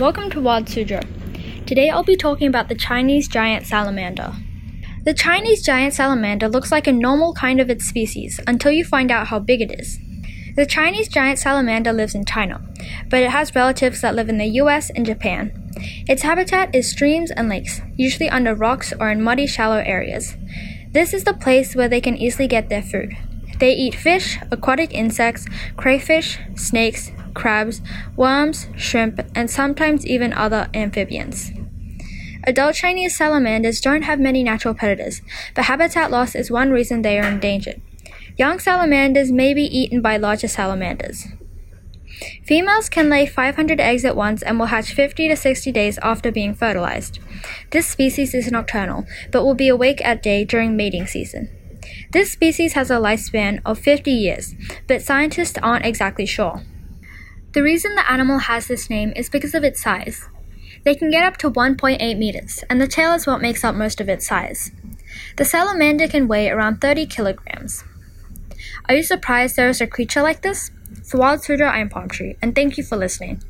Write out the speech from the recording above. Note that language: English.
Welcome to Wild Suzhou. Today I'll be talking about the Chinese giant salamander. The Chinese giant salamander looks like a normal kind of its species until you find out how big it is. The Chinese giant salamander lives in China, but it has relatives that live in the US and Japan. Its habitat is streams and lakes, usually under rocks or in muddy, shallow areas. This is the place where they can easily get their food. They eat fish, aquatic insects, crayfish, snakes, crabs, worms, shrimp, and sometimes even other amphibians. Adult Chinese salamanders don't have many natural predators, but habitat loss is one reason they are endangered. Young salamanders may be eaten by larger salamanders. Females can lay 500 eggs at once and will hatch 50 to 60 days after being fertilized. This species is nocturnal, but will be awake at day during mating season. This species has a lifespan of 50 years, but scientists aren't exactly sure. The reason the animal has this name is because of its size. They can get up to 1.8 meters, and the tail is what makes up most of its size. The salamander can weigh around 30 kilograms. Are you surprised there is a creature like this? For Wild Suzhou, I am Palm Tree, and thank you for listening.